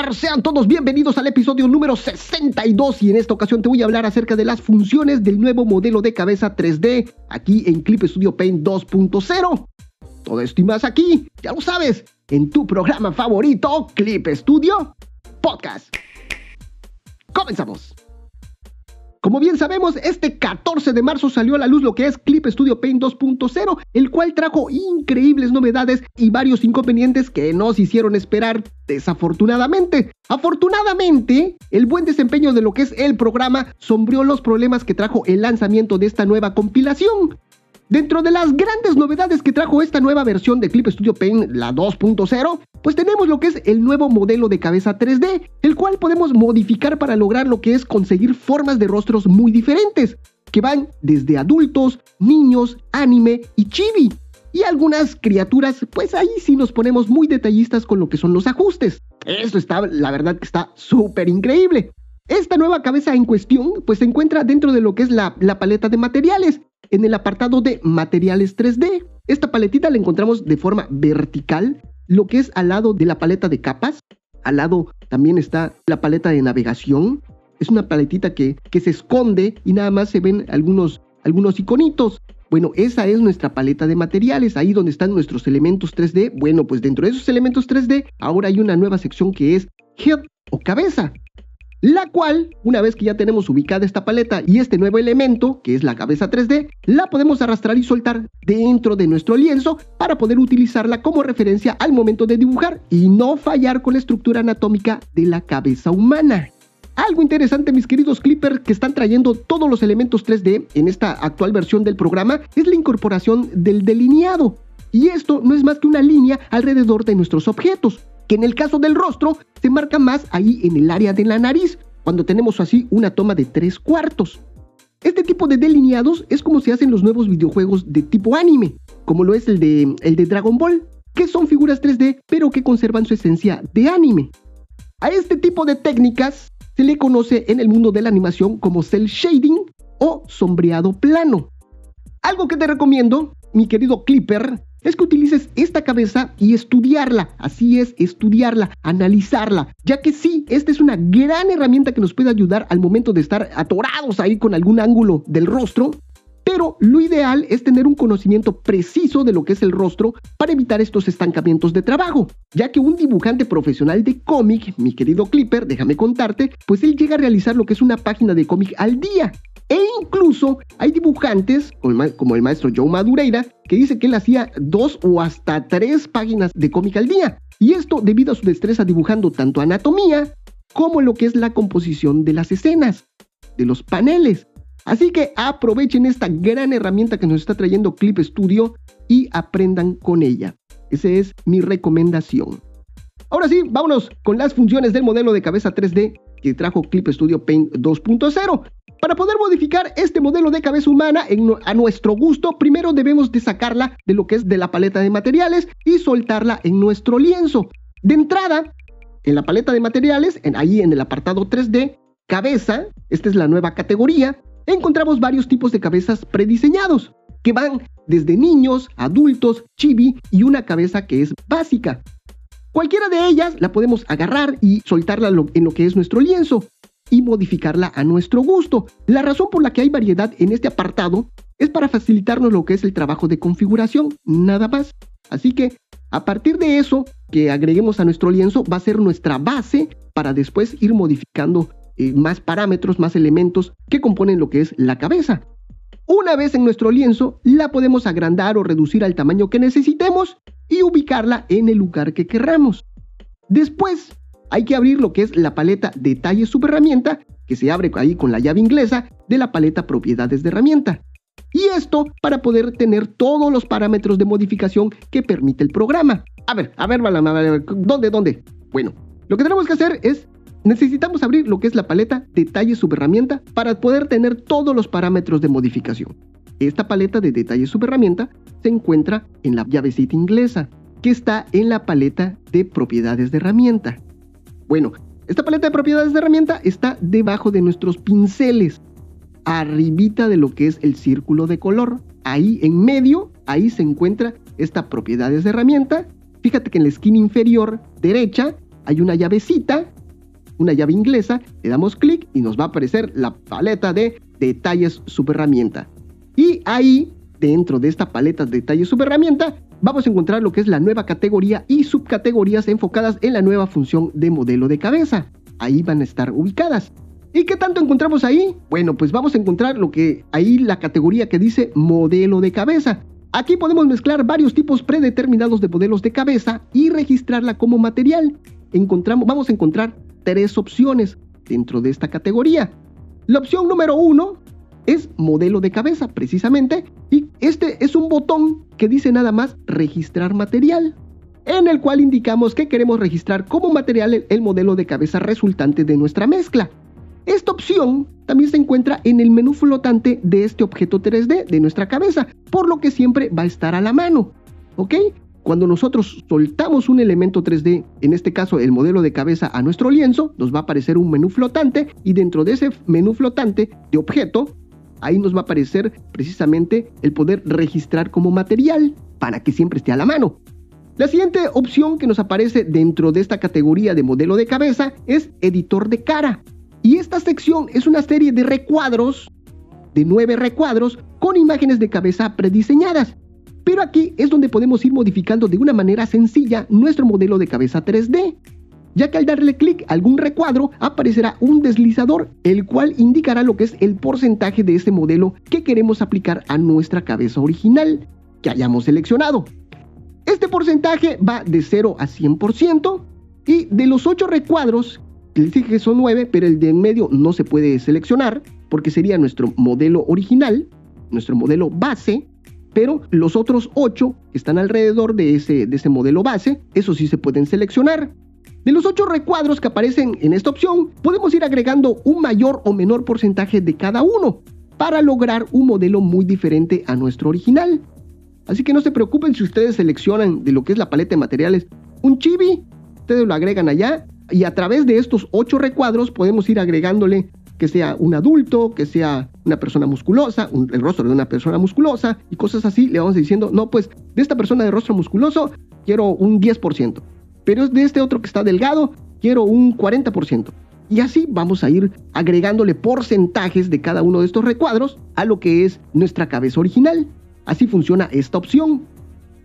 Sean todos bienvenidos al episodio número 62 y en esta ocasión te voy a hablar acerca de las funciones del nuevo modelo de cabeza 3D aquí en Clip Studio Paint 2.0. Todo esto y más aquí, ya lo sabes, en tu programa favorito, Clip Studio Podcast. Comenzamos. Como bien sabemos, este 14 de marzo salió a la luz lo que es Clip Studio Paint 2.0, el cual trajo increíbles novedades y varios inconvenientes que nos hicieron esperar desafortunadamente. Afortunadamente, el buen desempeño de lo que es el programa sombreó los problemas que trajo el lanzamiento de esta nueva compilación. Dentro de las grandes novedades que trajo esta nueva versión de Clip Studio Paint, la 2.0, pues tenemos lo que es el nuevo modelo de cabeza 3D, el cual podemos modificar para lograr lo que es conseguir formas de rostros muy diferentes, que van desde adultos, niños, anime y chibi. Y algunas criaturas, pues ahí sí nos ponemos muy detallistas con lo que son los ajustes. Esto está, la verdad que está súper increíble. Esta nueva cabeza en cuestión, pues se encuentra dentro de lo que es la, la paleta de materiales, en el apartado de materiales 3D. Esta paletita la encontramos de forma vertical, lo que es al lado de la paleta de capas. Al lado también está la paleta de navegación. Es una paletita que, que se esconde y nada más se ven algunos, algunos iconitos. Bueno, esa es nuestra paleta de materiales, ahí donde están nuestros elementos 3D. Bueno, pues dentro de esos elementos 3D, ahora hay una nueva sección que es Head o cabeza la cual, una vez que ya tenemos ubicada esta paleta y este nuevo elemento, que es la cabeza 3D, la podemos arrastrar y soltar dentro de nuestro lienzo para poder utilizarla como referencia al momento de dibujar y no fallar con la estructura anatómica de la cabeza humana. Algo interesante, mis queridos Clippers, que están trayendo todos los elementos 3D en esta actual versión del programa, es la incorporación del delineado. Y esto no es más que una línea alrededor de nuestros objetos que en el caso del rostro se marca más ahí en el área de la nariz, cuando tenemos así una toma de tres cuartos. Este tipo de delineados es como se hacen los nuevos videojuegos de tipo anime, como lo es el de, el de Dragon Ball, que son figuras 3D pero que conservan su esencia de anime. A este tipo de técnicas se le conoce en el mundo de la animación como cel shading o sombreado plano. Algo que te recomiendo, mi querido Clipper, es que utilices esta cabeza y estudiarla. Así es, estudiarla, analizarla. Ya que sí, esta es una gran herramienta que nos puede ayudar al momento de estar atorados ahí con algún ángulo del rostro. Pero lo ideal es tener un conocimiento preciso de lo que es el rostro para evitar estos estancamientos de trabajo, ya que un dibujante profesional de cómic, mi querido Clipper, déjame contarte, pues él llega a realizar lo que es una página de cómic al día. E incluso hay dibujantes, como el maestro Joe Madureira, que dice que él hacía dos o hasta tres páginas de cómic al día. Y esto debido a su destreza dibujando tanto anatomía como lo que es la composición de las escenas, de los paneles. Así que aprovechen esta gran herramienta que nos está trayendo Clip Studio y aprendan con ella. Esa es mi recomendación. Ahora sí, vámonos con las funciones del modelo de cabeza 3D que trajo Clip Studio Paint 2.0. Para poder modificar este modelo de cabeza humana a nuestro gusto, primero debemos de sacarla de lo que es de la paleta de materiales y soltarla en nuestro lienzo. De entrada, en la paleta de materiales, en, ahí en el apartado 3D, cabeza, esta es la nueva categoría, encontramos varios tipos de cabezas prediseñados, que van desde niños, adultos, chibi y una cabeza que es básica. Cualquiera de ellas la podemos agarrar y soltarla en lo que es nuestro lienzo y modificarla a nuestro gusto. La razón por la que hay variedad en este apartado es para facilitarnos lo que es el trabajo de configuración, nada más. Así que a partir de eso que agreguemos a nuestro lienzo va a ser nuestra base para después ir modificando eh, más parámetros, más elementos que componen lo que es la cabeza. Una vez en nuestro lienzo, la podemos agrandar o reducir al tamaño que necesitemos y ubicarla en el lugar que querramos. Después, hay que abrir lo que es la paleta Detalles Subherramienta, que se abre ahí con la llave inglesa de la paleta Propiedades de herramienta. Y esto para poder tener todos los parámetros de modificación que permite el programa. A ver, a ver, ¿dónde, dónde? Bueno, lo que tenemos que hacer es, necesitamos abrir lo que es la paleta Detalles Subherramienta para poder tener todos los parámetros de modificación. Esta paleta de Detalles Subherramienta se encuentra en la llavecita inglesa, que está en la paleta de Propiedades de herramienta. Bueno, esta paleta de propiedades de herramienta está debajo de nuestros pinceles, arribita de lo que es el círculo de color. Ahí en medio, ahí se encuentra esta propiedades de herramienta. Fíjate que en la esquina inferior derecha hay una llavecita, una llave inglesa, le damos clic y nos va a aparecer la paleta de detalles herramienta. Y ahí, dentro de esta paleta de detalles herramienta, vamos a encontrar lo que es la nueva categoría y subcategorías enfocadas en la nueva función de modelo de cabeza. Ahí van a estar ubicadas. ¿Y qué tanto encontramos ahí? Bueno, pues vamos a encontrar lo que ahí la categoría que dice modelo de cabeza. Aquí podemos mezclar varios tipos predeterminados de modelos de cabeza y registrarla como material. Encontramos, vamos a encontrar tres opciones dentro de esta categoría. La opción número uno es modelo de cabeza, precisamente, y este es un botón que dice nada más registrar material, en el cual indicamos que queremos registrar como material el modelo de cabeza resultante de nuestra mezcla. Esta opción también se encuentra en el menú flotante de este objeto 3D de nuestra cabeza, por lo que siempre va a estar a la mano. ¿Ok? Cuando nosotros soltamos un elemento 3D, en este caso el modelo de cabeza a nuestro lienzo, nos va a aparecer un menú flotante y dentro de ese menú flotante de objeto, ahí nos va a aparecer precisamente el poder registrar como material para que siempre esté a la mano. La siguiente opción que nos aparece dentro de esta categoría de modelo de cabeza es editor de cara. Y esta sección es una serie de recuadros, de nueve recuadros, con imágenes de cabeza prediseñadas. Pero aquí es donde podemos ir modificando de una manera sencilla nuestro modelo de cabeza 3D, ya que al darle clic a algún recuadro aparecerá un deslizador, el cual indicará lo que es el porcentaje de ese modelo que queremos aplicar a nuestra cabeza original que hayamos seleccionado. Este porcentaje va de 0 a 100% y de los 8 recuadros les dije que son nueve, pero el de en medio no se puede seleccionar porque sería nuestro modelo original, nuestro modelo base, pero los otros ocho que están alrededor de ese, de ese modelo base, esos sí se pueden seleccionar. De los ocho recuadros que aparecen en esta opción, podemos ir agregando un mayor o menor porcentaje de cada uno para lograr un modelo muy diferente a nuestro original. Así que no se preocupen si ustedes seleccionan de lo que es la paleta de materiales un chibi, ustedes lo agregan allá y a través de estos ocho recuadros podemos ir agregándole que sea un adulto, que sea una persona musculosa, el rostro de una persona musculosa y cosas así. Le vamos diciendo, no, pues de esta persona de rostro musculoso quiero un 10%, pero de este otro que está delgado quiero un 40%. Y así vamos a ir agregándole porcentajes de cada uno de estos recuadros a lo que es nuestra cabeza original. Así funciona esta opción.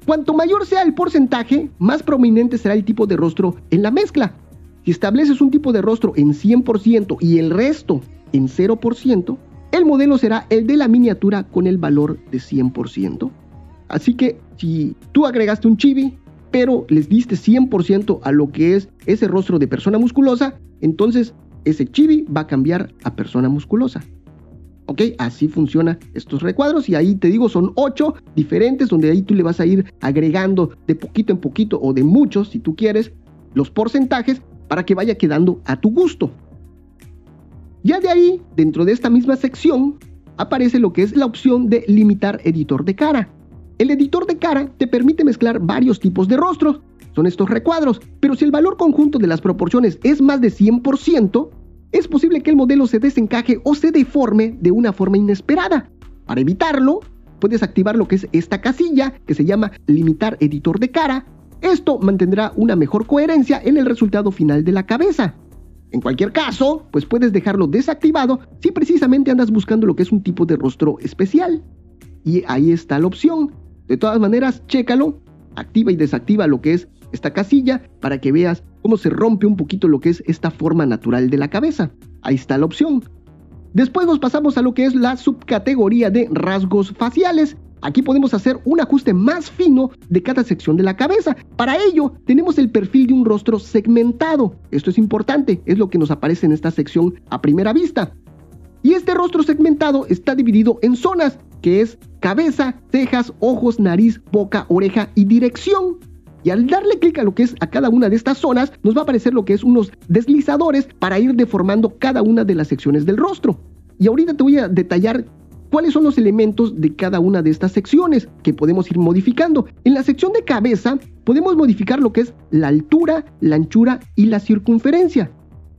Cuanto mayor sea el porcentaje, más prominente será el tipo de rostro en la mezcla. Si estableces un tipo de rostro en 100% y el resto en 0%, el modelo será el de la miniatura con el valor de 100%. Así que si tú agregaste un chibi, pero les diste 100% a lo que es ese rostro de persona musculosa, entonces ese chibi va a cambiar a persona musculosa. ¿Ok? Así funcionan estos recuadros y ahí te digo son 8 diferentes donde ahí tú le vas a ir agregando de poquito en poquito o de muchos si tú quieres los porcentajes para que vaya quedando a tu gusto. Ya de ahí, dentro de esta misma sección, aparece lo que es la opción de limitar editor de cara. El editor de cara te permite mezclar varios tipos de rostros, son estos recuadros, pero si el valor conjunto de las proporciones es más de 100%, es posible que el modelo se desencaje o se deforme de una forma inesperada. Para evitarlo, puedes activar lo que es esta casilla que se llama limitar editor de cara esto mantendrá una mejor coherencia en el resultado final de la cabeza. En cualquier caso, pues puedes dejarlo desactivado si precisamente andas buscando lo que es un tipo de rostro especial. Y ahí está la opción. De todas maneras, chécalo, activa y desactiva lo que es esta casilla para que veas cómo se rompe un poquito lo que es esta forma natural de la cabeza. Ahí está la opción. Después nos pasamos a lo que es la subcategoría de rasgos faciales, Aquí podemos hacer un ajuste más fino de cada sección de la cabeza. Para ello, tenemos el perfil de un rostro segmentado. Esto es importante, es lo que nos aparece en esta sección a primera vista. Y este rostro segmentado está dividido en zonas, que es cabeza, cejas, ojos, nariz, boca, oreja y dirección. Y al darle clic a lo que es a cada una de estas zonas, nos va a aparecer lo que es unos deslizadores para ir deformando cada una de las secciones del rostro. Y ahorita te voy a detallar cuáles son los elementos de cada una de estas secciones que podemos ir modificando. En la sección de cabeza podemos modificar lo que es la altura, la anchura y la circunferencia.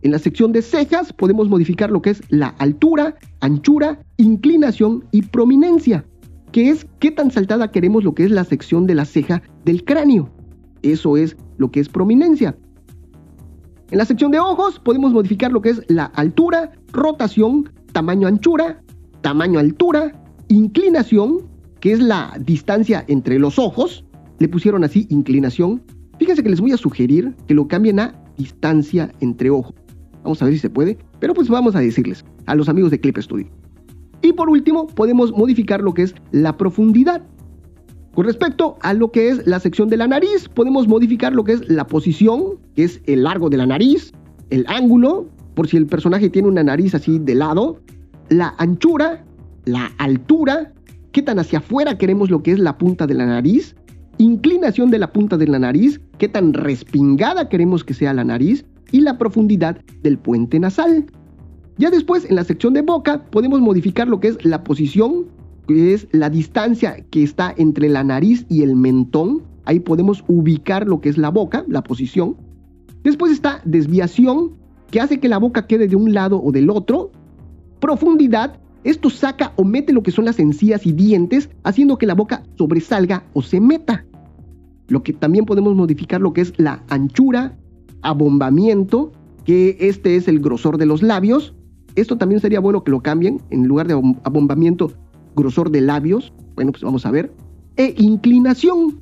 En la sección de cejas podemos modificar lo que es la altura, anchura, inclinación y prominencia, que es qué tan saltada queremos lo que es la sección de la ceja del cráneo. Eso es lo que es prominencia. En la sección de ojos podemos modificar lo que es la altura, rotación, tamaño anchura, tamaño altura, inclinación, que es la distancia entre los ojos. Le pusieron así inclinación. Fíjense que les voy a sugerir que lo cambien a distancia entre ojos. Vamos a ver si se puede, pero pues vamos a decirles a los amigos de Clip Studio. Y por último, podemos modificar lo que es la profundidad. Con respecto a lo que es la sección de la nariz, podemos modificar lo que es la posición, que es el largo de la nariz, el ángulo, por si el personaje tiene una nariz así de lado, la anchura, la altura, qué tan hacia afuera queremos lo que es la punta de la nariz, inclinación de la punta de la nariz, qué tan respingada queremos que sea la nariz y la profundidad del puente nasal. Ya después, en la sección de boca, podemos modificar lo que es la posición, que es la distancia que está entre la nariz y el mentón. Ahí podemos ubicar lo que es la boca, la posición. Después está desviación, que hace que la boca quede de un lado o del otro. Profundidad, esto saca o mete lo que son las encías y dientes, haciendo que la boca sobresalga o se meta. Lo que también podemos modificar lo que es la anchura, abombamiento, que este es el grosor de los labios. Esto también sería bueno que lo cambien en lugar de abombamiento, grosor de labios. Bueno, pues vamos a ver. E inclinación.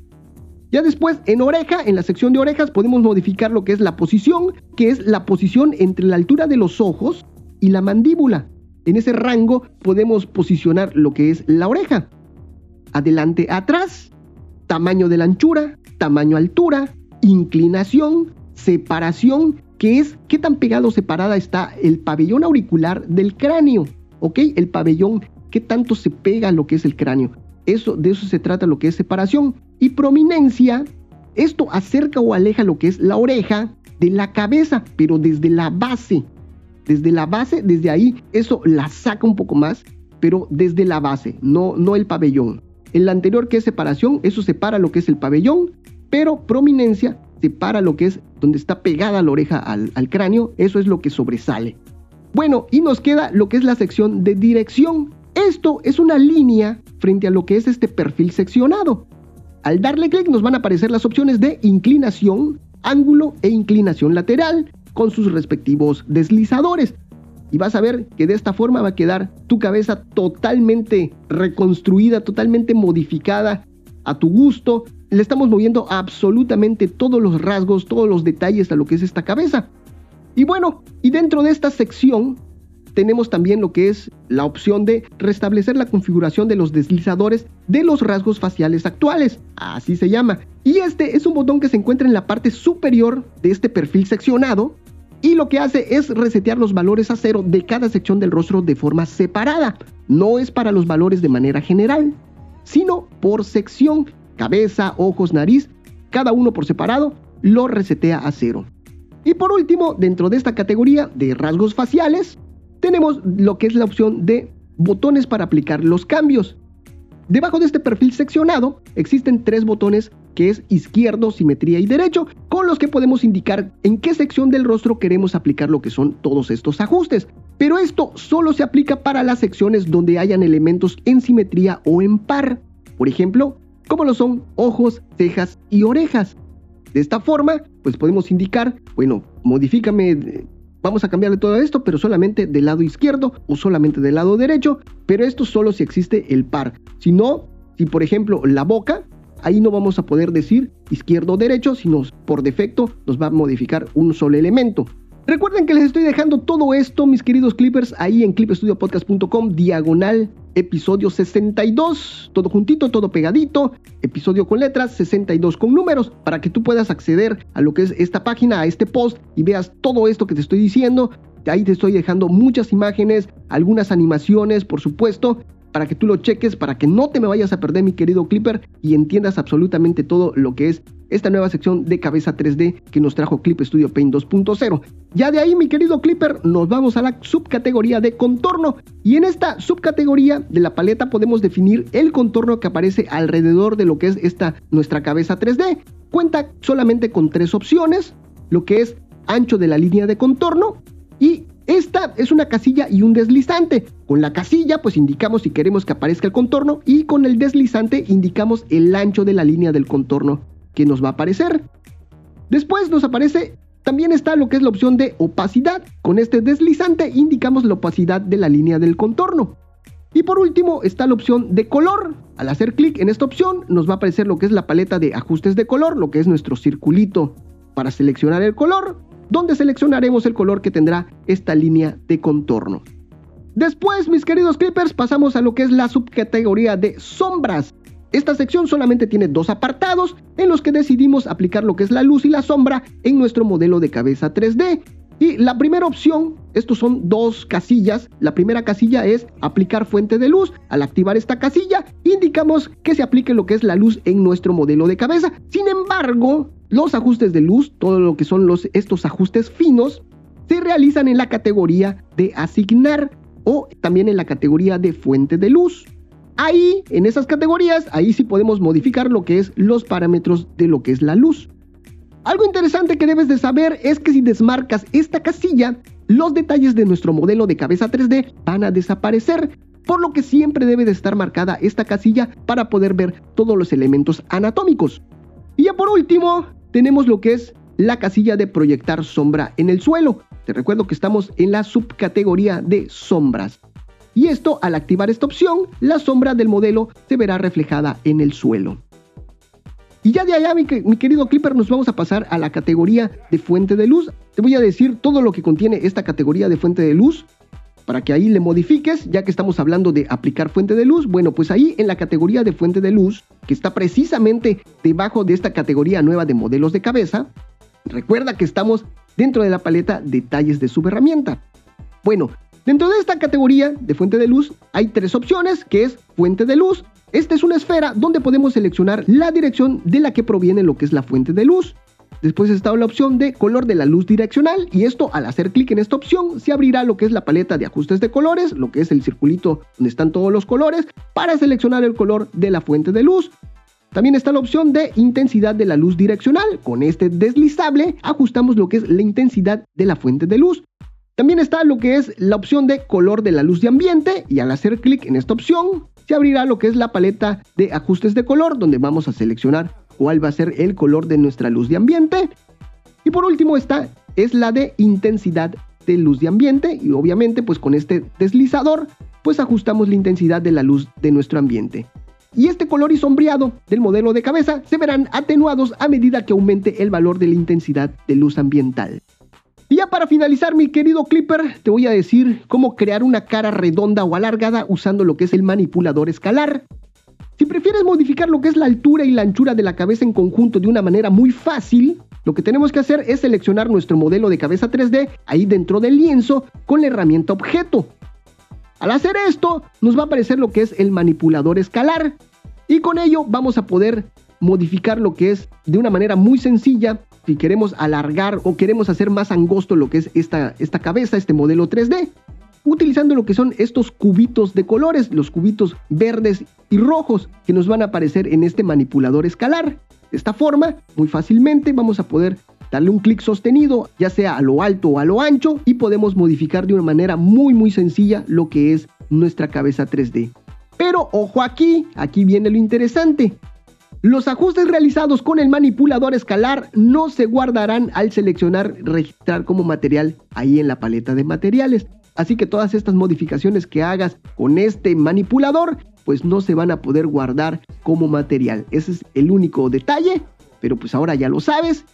Ya después, en oreja, en la sección de orejas, podemos modificar lo que es la posición, que es la posición entre la altura de los ojos y la mandíbula. En ese rango podemos posicionar lo que es la oreja. Adelante, atrás, tamaño de la anchura, tamaño altura, inclinación, separación, que es qué tan pegado separada está el pabellón auricular del cráneo, ¿ok? El pabellón, qué tanto se pega lo que es el cráneo. Eso, de eso se trata lo que es separación. Y prominencia, esto acerca o aleja lo que es la oreja de la cabeza, pero desde la base. Desde la base, desde ahí, eso la saca un poco más, pero desde la base, no, no el pabellón. En la anterior que es separación, eso separa lo que es el pabellón, pero prominencia separa lo que es donde está pegada la oreja al, al cráneo, eso es lo que sobresale. Bueno, y nos queda lo que es la sección de dirección. Esto es una línea frente a lo que es este perfil seccionado. Al darle clic nos van a aparecer las opciones de inclinación, ángulo e inclinación lateral con sus respectivos deslizadores. Y vas a ver que de esta forma va a quedar tu cabeza totalmente reconstruida, totalmente modificada a tu gusto. Le estamos moviendo absolutamente todos los rasgos, todos los detalles a lo que es esta cabeza. Y bueno, y dentro de esta sección tenemos también lo que es la opción de restablecer la configuración de los deslizadores de los rasgos faciales actuales, así se llama. Y este es un botón que se encuentra en la parte superior de este perfil seccionado y lo que hace es resetear los valores a cero de cada sección del rostro de forma separada. No es para los valores de manera general, sino por sección, cabeza, ojos, nariz, cada uno por separado, lo resetea a cero. Y por último, dentro de esta categoría de rasgos faciales, tenemos lo que es la opción de botones para aplicar los cambios. Debajo de este perfil seccionado existen tres botones que es izquierdo, simetría y derecho, con los que podemos indicar en qué sección del rostro queremos aplicar lo que son todos estos ajustes. Pero esto solo se aplica para las secciones donde hayan elementos en simetría o en par. Por ejemplo, como lo son ojos, cejas y orejas. De esta forma, pues podemos indicar, bueno, modifícame, vamos a cambiarle todo esto, pero solamente del lado izquierdo o solamente del lado derecho, pero esto solo si existe el par. Si no, si por ejemplo la boca, ahí no vamos a poder decir izquierdo o derecho, sino por defecto nos va a modificar un solo elemento. Recuerden que les estoy dejando todo esto, mis queridos clippers, ahí en clipstudiopodcast.com, diagonal, episodio 62, todo juntito, todo pegadito, episodio con letras, 62 con números, para que tú puedas acceder a lo que es esta página, a este post y veas todo esto que te estoy diciendo. Ahí te estoy dejando muchas imágenes, algunas animaciones, por supuesto, para que tú lo cheques, para que no te me vayas a perder, mi querido Clipper, y entiendas absolutamente todo lo que es esta nueva sección de cabeza 3D que nos trajo Clip Studio Paint 2.0. Ya de ahí, mi querido Clipper, nos vamos a la subcategoría de contorno. Y en esta subcategoría de la paleta podemos definir el contorno que aparece alrededor de lo que es esta nuestra cabeza 3D. Cuenta solamente con tres opciones, lo que es ancho de la línea de contorno y esta es una casilla y un deslizante. Con la casilla pues indicamos si queremos que aparezca el contorno y con el deslizante indicamos el ancho de la línea del contorno que nos va a aparecer. Después nos aparece También está lo que es la opción de opacidad. Con este deslizante indicamos la opacidad de la línea del contorno. Y por último está la opción de color. Al hacer clic en esta opción nos va a aparecer lo que es la paleta de ajustes de color, lo que es nuestro circulito para seleccionar el color, donde seleccionaremos el color que tendrá esta línea de contorno. Después, mis queridos clippers, pasamos a lo que es la subcategoría de sombras. Esta sección solamente tiene dos apartados en los que decidimos aplicar lo que es la luz y la sombra en nuestro modelo de cabeza 3D. Y la primera opción, estos son dos casillas. La primera casilla es aplicar fuente de luz. Al activar esta casilla, indicamos que se aplique lo que es la luz en nuestro modelo de cabeza. Sin embargo, los ajustes de luz, todo lo que son los, estos ajustes finos, se realizan en la categoría de asignar o también en la categoría de fuente de luz. Ahí, en esas categorías, ahí sí podemos modificar lo que es los parámetros de lo que es la luz. Algo interesante que debes de saber es que si desmarcas esta casilla, los detalles de nuestro modelo de cabeza 3D van a desaparecer, por lo que siempre debe de estar marcada esta casilla para poder ver todos los elementos anatómicos. Y ya por último, tenemos lo que es la casilla de proyectar sombra en el suelo. Te recuerdo que estamos en la subcategoría de sombras. Y esto, al activar esta opción, la sombra del modelo se verá reflejada en el suelo. Y ya de allá, mi, querido Clipper, nos vamos a pasar a la categoría de fuente de luz. Te voy a decir todo lo que contiene esta categoría de fuente de luz para que ahí le modifiques, ya que estamos hablando de aplicar fuente de luz. Bueno, pues ahí en la categoría de fuente de luz, que está precisamente debajo de esta categoría nueva de modelos de cabeza, recuerda que estamos dentro de la paleta detalles de subherramienta. Bueno, Dentro de esta categoría de fuente de luz hay tres opciones, que es fuente de luz. Esta es una esfera donde podemos seleccionar la dirección de la que proviene lo que es la fuente de luz. Después está la opción de color de la luz direccional y esto al hacer clic en esta opción se abrirá lo que es la paleta de ajustes de colores, lo que es el circulito donde están todos los colores, para seleccionar el color de la fuente de luz. También está la opción de intensidad de la luz direccional. Con este deslizable ajustamos lo que es la intensidad de la fuente de luz. También está lo que es la opción de color de la luz de ambiente y al hacer clic en esta opción se abrirá lo que es la paleta de ajustes de color donde vamos a seleccionar cuál va a ser el color de nuestra luz de ambiente. Y por último está es la de intensidad de luz de ambiente y obviamente pues con este deslizador pues ajustamos la intensidad de la luz de nuestro ambiente. Y este color y sombreado del modelo de cabeza se verán atenuados a medida que aumente el valor de la intensidad de luz ambiental. Y ya para finalizar, mi querido Clipper, te voy a decir cómo crear una cara redonda o alargada usando lo que es el manipulador escalar. Si prefieres modificar lo que es la altura y la anchura de la cabeza en conjunto de una manera muy fácil, lo que tenemos que hacer es seleccionar nuestro modelo de cabeza 3D ahí dentro del lienzo con la herramienta objeto. Al hacer esto, nos va a aparecer lo que es el manipulador escalar. Y con ello vamos a poder modificar lo que es de una manera muy sencilla si queremos alargar o queremos hacer más angosto lo que es esta, esta cabeza, este modelo 3D, utilizando lo que son estos cubitos de colores, los cubitos verdes y rojos que nos van a aparecer en este manipulador escalar. De esta forma, muy fácilmente vamos a poder darle un clic sostenido, ya sea a lo alto o a lo ancho, y podemos modificar de una manera muy muy sencilla lo que es nuestra cabeza 3D. Pero ojo aquí, aquí viene lo interesante. Los ajustes realizados con el manipulador escalar no se guardarán al seleccionar registrar como material ahí en la paleta de materiales. Así que todas estas modificaciones que hagas con este manipulador pues no se van a poder guardar como material. Ese es el único detalle, pero pues ahora ya lo sabes.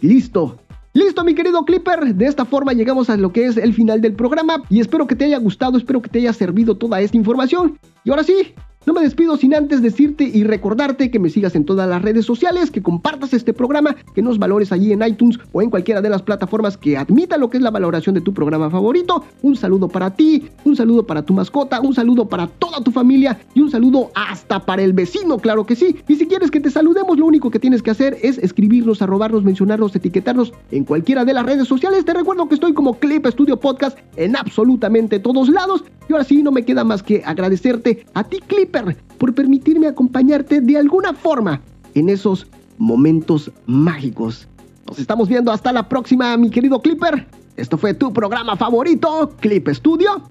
Listo. Listo, mi querido Clipper. De esta forma llegamos a lo que es el final del programa y espero que te haya gustado, espero que te haya servido toda esta información. Y ahora sí, no me despido sin antes decirte y recordarte que me sigas en todas las redes sociales, que compartas este programa, que nos valores allí en iTunes o en cualquiera de las plataformas que admita lo que es la valoración de tu programa favorito. Un saludo para ti, un saludo para tu mascota, un saludo para toda tu familia y un saludo hasta para el vecino, claro que sí. Y si quieres que te saludemos, lo único que tienes que hacer es escribirnos, arrobarnos, mencionarnos, etiquetarnos en cualquiera de las redes sociales. Te recuerdo que estoy como Clip Studio Podcast en absolutamente todos lados. Y ahora sí, no me queda más que agradecerte a ti, Clip por permitirme acompañarte de alguna forma en esos momentos mágicos. Nos estamos viendo hasta la próxima, mi querido Clipper. Esto fue tu programa favorito, Clip Studio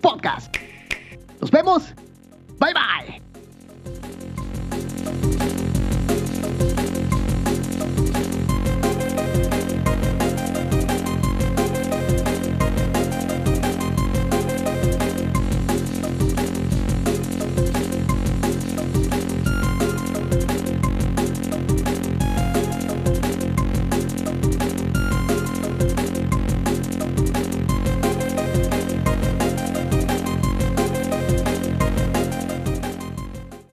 Podcast. Nos vemos. Bye bye.